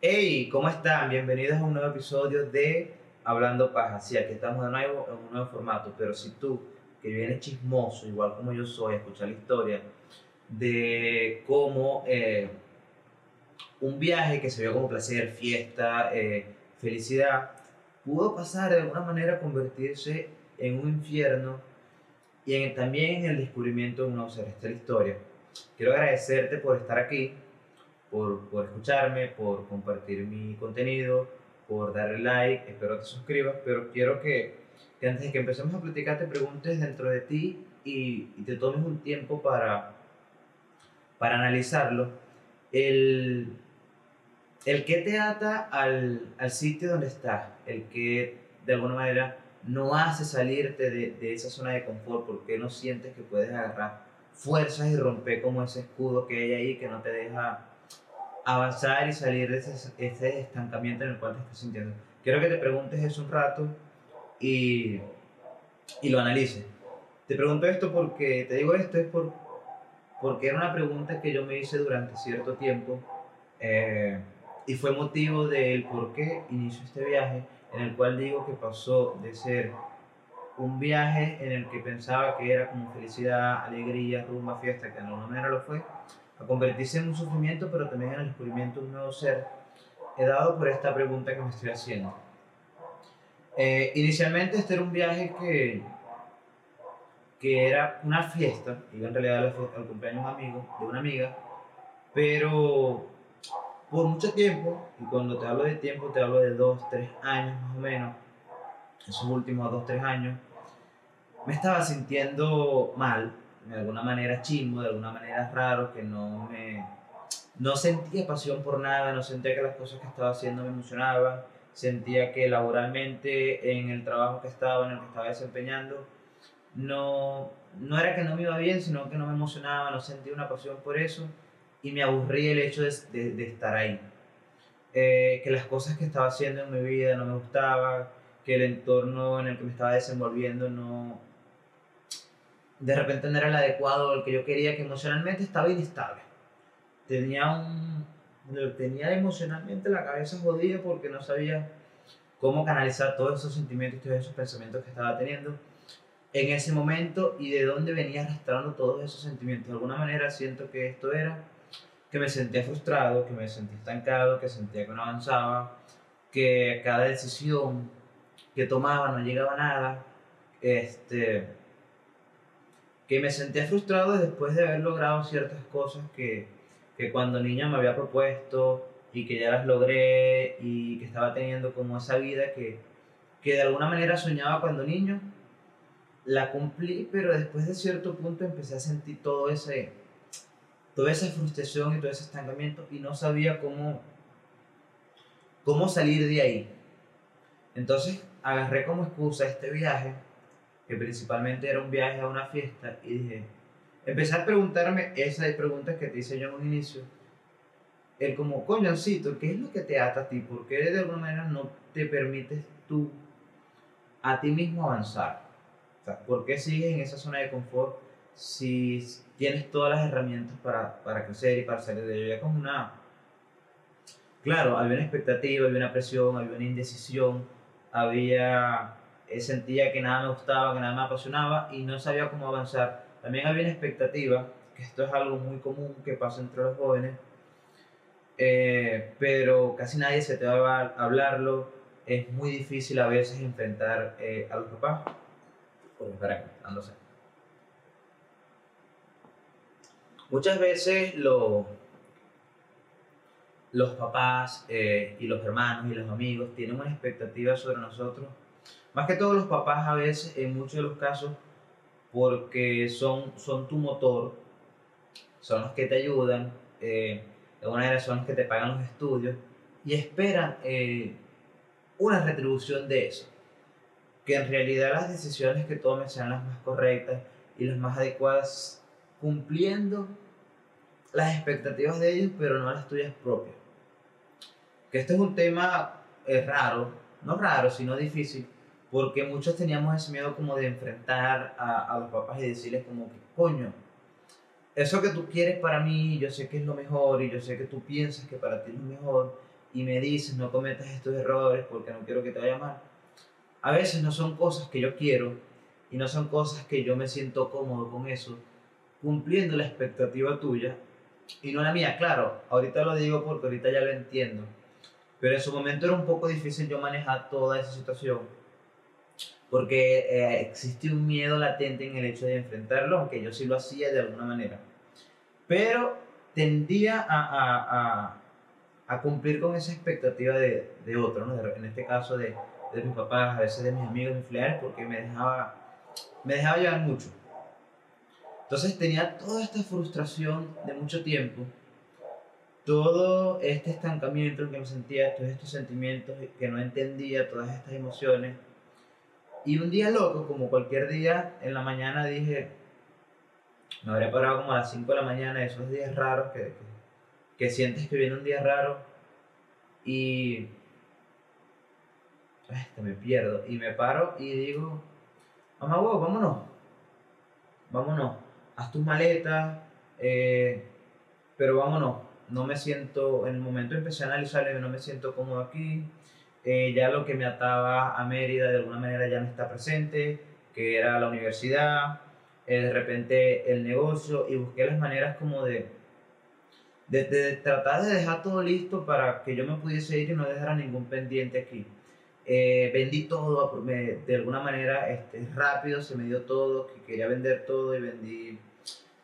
Hey, ¿cómo están? Bienvenidos a un nuevo episodio de Hablando Paja. Sí, aquí estamos de nuevo en un nuevo formato, pero si tú, que vienes chismoso, igual como yo soy, a escuchar la historia de cómo eh, un viaje que se vio como placer, fiesta, eh, felicidad, pudo pasar de alguna manera a convertirse en un infierno y en, también en el descubrimiento de un nuevo. Esta es la historia. Quiero agradecerte por estar aquí, por, por escucharme, por compartir mi contenido, por darle like, espero que te suscribas, pero quiero que, que antes de que empecemos a platicar te preguntes dentro de ti y, y te tomes un tiempo para, para analizarlo. El, el que te ata al, al sitio donde estás, el que de alguna manera no hace salirte de, de, esa zona de confort porque no sientes que puedes agarrar fuerzas y romper como ese escudo que hay ahí que no te deja avanzar y salir de ese, ese estancamiento en el cual te estás sintiendo. Quiero que te preguntes eso un rato y, y lo analices. Te pregunto esto porque, te digo esto, es por, porque era una pregunta que yo me hice durante cierto tiempo eh, y fue motivo del por qué inicio este viaje en el cual digo que pasó de ser un viaje en el que pensaba que era como felicidad, alegría, rumba, fiesta, que de alguna manera lo fue, a convertirse en un sufrimiento, pero también en el descubrimiento de un nuevo ser, he dado por esta pregunta que me estoy haciendo. Eh, inicialmente este era un viaje que, que era una fiesta, iba en realidad al cumpleaños de un amigo, de una amiga, pero por mucho tiempo, y cuando te hablo de tiempo te hablo de dos, tres años más o menos, esos últimos dos, tres años, me estaba sintiendo mal, de alguna manera chimbo, de alguna manera raro, que no me... No sentía pasión por nada, no sentía que las cosas que estaba haciendo me emocionaban, sentía que laboralmente en el trabajo que estaba, en el que estaba desempeñando, no, no era que no me iba bien, sino que no me emocionaba, no sentía una pasión por eso y me aburrí el hecho de, de, de estar ahí. Eh, que las cosas que estaba haciendo en mi vida no me gustaban, que el entorno en el que me estaba desenvolviendo no... De repente no era el adecuado, el que yo quería, que emocionalmente estaba inestable. Tenía un... Tenía emocionalmente la cabeza jodida porque no sabía cómo canalizar todos esos sentimientos todos esos pensamientos que estaba teniendo en ese momento y de dónde venía arrastrando todos esos sentimientos. De alguna manera siento que esto era que me sentía frustrado, que me sentía estancado, que sentía que no avanzaba, que cada decisión que tomaba no llegaba a nada, este, que me sentía frustrado después de haber logrado ciertas cosas que, que cuando niña me había propuesto y que ya las logré y que estaba teniendo como esa vida que, que de alguna manera soñaba cuando niño, la cumplí, pero después de cierto punto empecé a sentir todo ese, toda esa frustración y todo ese estancamiento y no sabía cómo, cómo salir de ahí. Entonces agarré como excusa este viaje, que principalmente era un viaje a una fiesta, y dije, empecé a preguntarme esas preguntas que te hice yo en un inicio. El como, coñoncito, ¿qué es lo que te ata a ti? ¿Por qué de alguna manera no te permites tú a ti mismo avanzar? O sea, ¿Por qué sigues en esa zona de confort si tienes todas las herramientas para, para crecer y para salir de ello. Ya como una... Claro, había una expectativa, había una presión, había una indecisión, había... Eh, sentía que nada me gustaba, que nada me apasionaba y no sabía cómo avanzar. También había una expectativa, que esto es algo muy común que pasa entre los jóvenes, eh, pero casi nadie se te va a hablarlo. Es muy difícil a veces enfrentar eh, a los papás. Por dándose. Muchas veces lo, los papás eh, y los hermanos y los amigos tienen una expectativa sobre nosotros, más que todos los papás a veces, en muchos de los casos, porque son, son tu motor, son los que te ayudan, eh, de alguna manera son los que te pagan los estudios y esperan eh, una retribución de eso. Que en realidad las decisiones que tomes sean las más correctas y las más adecuadas cumpliendo las expectativas de ellos, pero no las tuyas propias. Que este es un tema eh, raro, no raro, sino difícil, porque muchos teníamos ese miedo como de enfrentar a, a los papás y decirles como que, coño, eso que tú quieres para mí, yo sé que es lo mejor y yo sé que tú piensas que para ti es lo mejor, y me dices no cometas estos errores porque no quiero que te vaya mal, a veces no son cosas que yo quiero y no son cosas que yo me siento cómodo con eso, cumpliendo la expectativa tuya y no la mía. Claro, ahorita lo digo porque ahorita ya lo entiendo, pero en su momento era un poco difícil yo manejar toda esa situación porque eh, existe un miedo latente en el hecho de enfrentarlo, aunque yo sí lo hacía de alguna manera. Pero tendía a, a, a, a cumplir con esa expectativa de, de otro, ¿no? en este caso de, de mis papás, a veces de mis amigos, mis familiares, porque me dejaba, me dejaba llevar mucho. Entonces tenía toda esta frustración de mucho tiempo, todo este estancamiento en que me sentía, todos estos sentimientos que no entendía, todas estas emociones y un día loco, como cualquier día, en la mañana dije, me habría parado como a las 5 de la mañana, esos días raros que, que, sientes que viene un día raro y este, me pierdo. Y me paro y digo, mamá, huevo, vámonos, vámonos, haz tus maletas, eh, pero vámonos, no me siento, en el momento empecé a analizarle, no me siento cómodo aquí, eh, ya lo que me ataba a Mérida de alguna manera ya no está presente, que era la universidad, eh, de repente el negocio, y busqué las maneras como de, de, tratar de dejar todo listo para que yo me pudiese ir y no dejara ningún pendiente aquí. Eh, vendí todo, de alguna manera este, rápido se me dio todo, que quería vender todo y vendí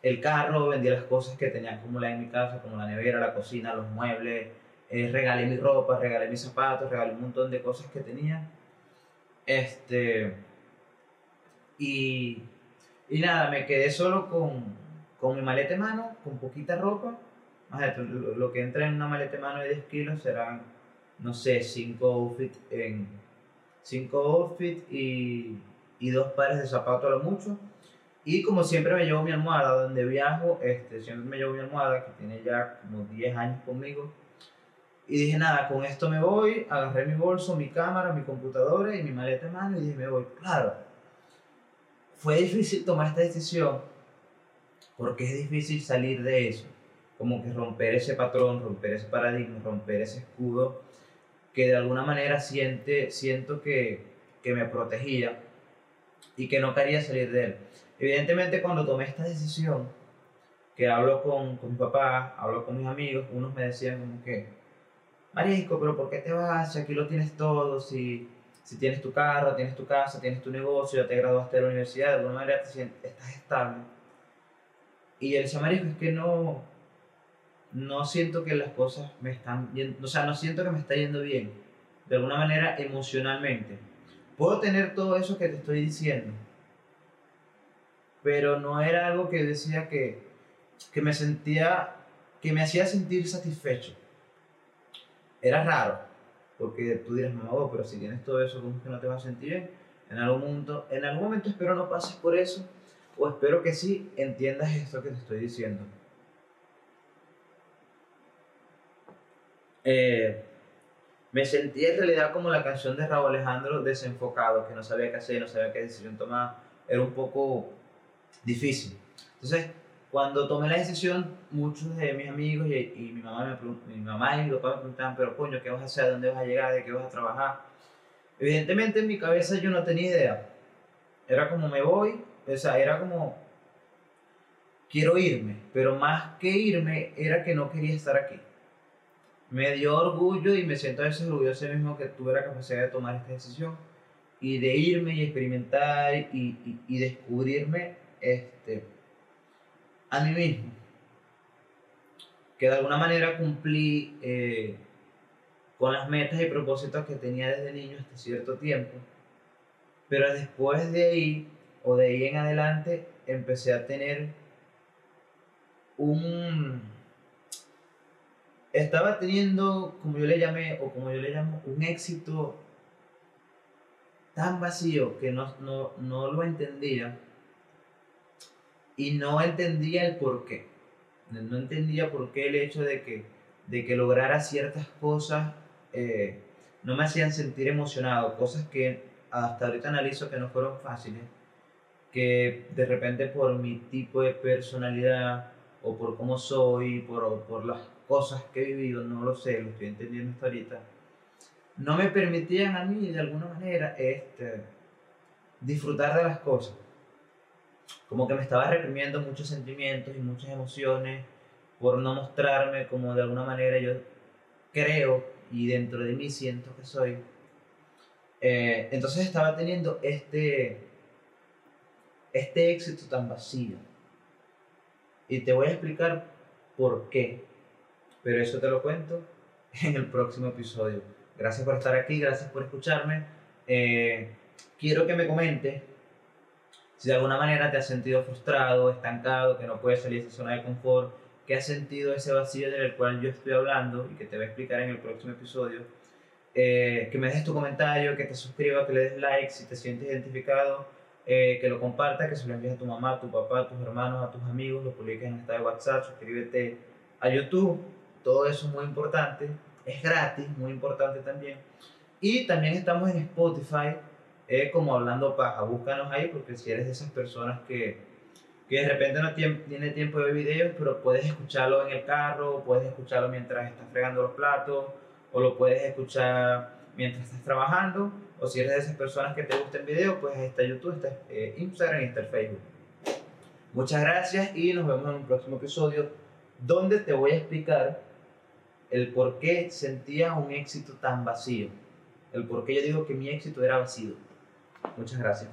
el carro, vendí las cosas que tenía acumuladas en mi casa, como la nevera, la cocina, los muebles, eh, regalé mi ropa, regalé mis zapatos, regalé un montón de cosas que tenía. Este. Y, y nada, me quedé solo con, con mi maleta de mano, con poquita ropa. Lo, lo que entra en una maleta de mano de 10 kilos serán, no sé, 5 outfits en. 5 outfits y, y dos pares de zapatos a lo mucho. Y como siempre me llevo mi almohada donde viajo, este, siempre me llevo mi almohada que tiene ya como 10 años conmigo y dije, nada, con esto me voy, agarré mi bolso, mi cámara, mi computadora y mi maleta en mano y dije, me voy. Claro, fue difícil tomar esta decisión porque es difícil salir de eso, como que romper ese patrón, romper ese paradigma, romper ese escudo que de alguna manera siente, siento que, que me protegía y que no quería salir de él. Evidentemente cuando tomé esta decisión, que hablo con, con mi papá, hablo con mis amigos, unos me decían como que, Marisco, pero ¿por qué te vas? Si aquí lo tienes todo, si, si tienes tu carro, tienes tu casa, tienes tu negocio, ya te graduaste de la universidad, de alguna manera estás estable. Y él decía, Marisco, es que no, no siento que las cosas me están yendo, o sea, no siento que me está yendo bien, de alguna manera emocionalmente. Puedo tener todo eso que te estoy diciendo, pero no era algo que decía que, que me sentía, que me hacía sentir satisfecho era raro, porque tú dirás, no, pero si tienes todo eso, ¿cómo es que no te vas a sentir bien? En algún momento, en algún momento espero no pases por eso, o espero que sí entiendas esto que te estoy diciendo. Eh, me sentí en realidad como la canción de Raúl Alejandro, desenfocado, que no sabía qué hacer, no sabía qué decisión tomar, era un poco difícil. Entonces, cuando tomé la decisión, muchos de mis amigos y, mi, mamá me, mi mamá y mi papá me preguntaban, pero coño, ¿qué vas a hacer? ¿Dónde vas a llegar? ¿De qué vas a trabajar? Evidentemente en mi cabeza yo no tenía idea. Era como me voy, o sea, era como quiero irme, pero más que irme era que no quería estar aquí. Me dio orgullo y me siento a veces orgulloso de mismo que tuve la capacidad de tomar esta decisión y de irme y experimentar y, y, y descubrirme este, a mí mismo. Que de alguna manera cumplí eh, con las metas y propósitos que tenía desde niño hasta cierto tiempo. Pero después de ahí, o de ahí en adelante, empecé a tener un... Estaba teniendo, como yo le llamé, o como yo le llamo, un éxito tan vacío que no, no, no lo entendía y no entendía el por qué. No entendía por qué el hecho de que, de que lograra ciertas cosas eh, no me hacían sentir emocionado, cosas que hasta ahorita analizo que no fueron fáciles, que de repente por mi tipo de personalidad o por cómo soy, por, por las cosas que he vivido, no lo sé, lo estoy entendiendo hasta ahorita, no me permitían a mí de alguna manera este, disfrutar de las cosas. Como que me estaba reprimiendo muchos sentimientos y muchas emociones por no mostrarme como de alguna manera yo creo y dentro de mí siento que soy. Eh, entonces estaba teniendo este, este éxito tan vacío. Y te voy a explicar por qué. Pero eso te lo cuento en el próximo episodio. Gracias por estar aquí, gracias por escucharme. Eh, quiero que me comentes si de alguna manera te has sentido frustrado, estancado, que no puedes salir de esa zona de confort, que has sentido ese vacío del cual yo estoy hablando y que te voy a explicar en el próximo episodio. Eh, que me dejes tu comentario, que te suscribas, que le des like si te sientes identificado, eh, que lo compartas, que se lo envíes a tu mamá, a tu papá, a tus hermanos, a tus amigos, lo publiques en esta de WhatsApp, suscríbete a YouTube, todo eso es muy importante, es gratis, muy importante también. Y también estamos en Spotify, eh, como Hablando Paja, búscanos ahí porque si eres de esas personas que, que de repente no tiene tiempo de videos, pero puedes escucharlo en el carro, puedes escucharlo mientras estás fregando los platos, o lo puedes escuchar mientras estás trabajando, o si eres de esas personas que te gusten videos, pues está YouTube, está eh, Instagram y está el Facebook. Muchas gracias y nos vemos en un próximo episodio donde te voy a explicar el por qué sentía un éxito tan vacío, el por qué yo digo que mi éxito era vacío. Muchas gracias.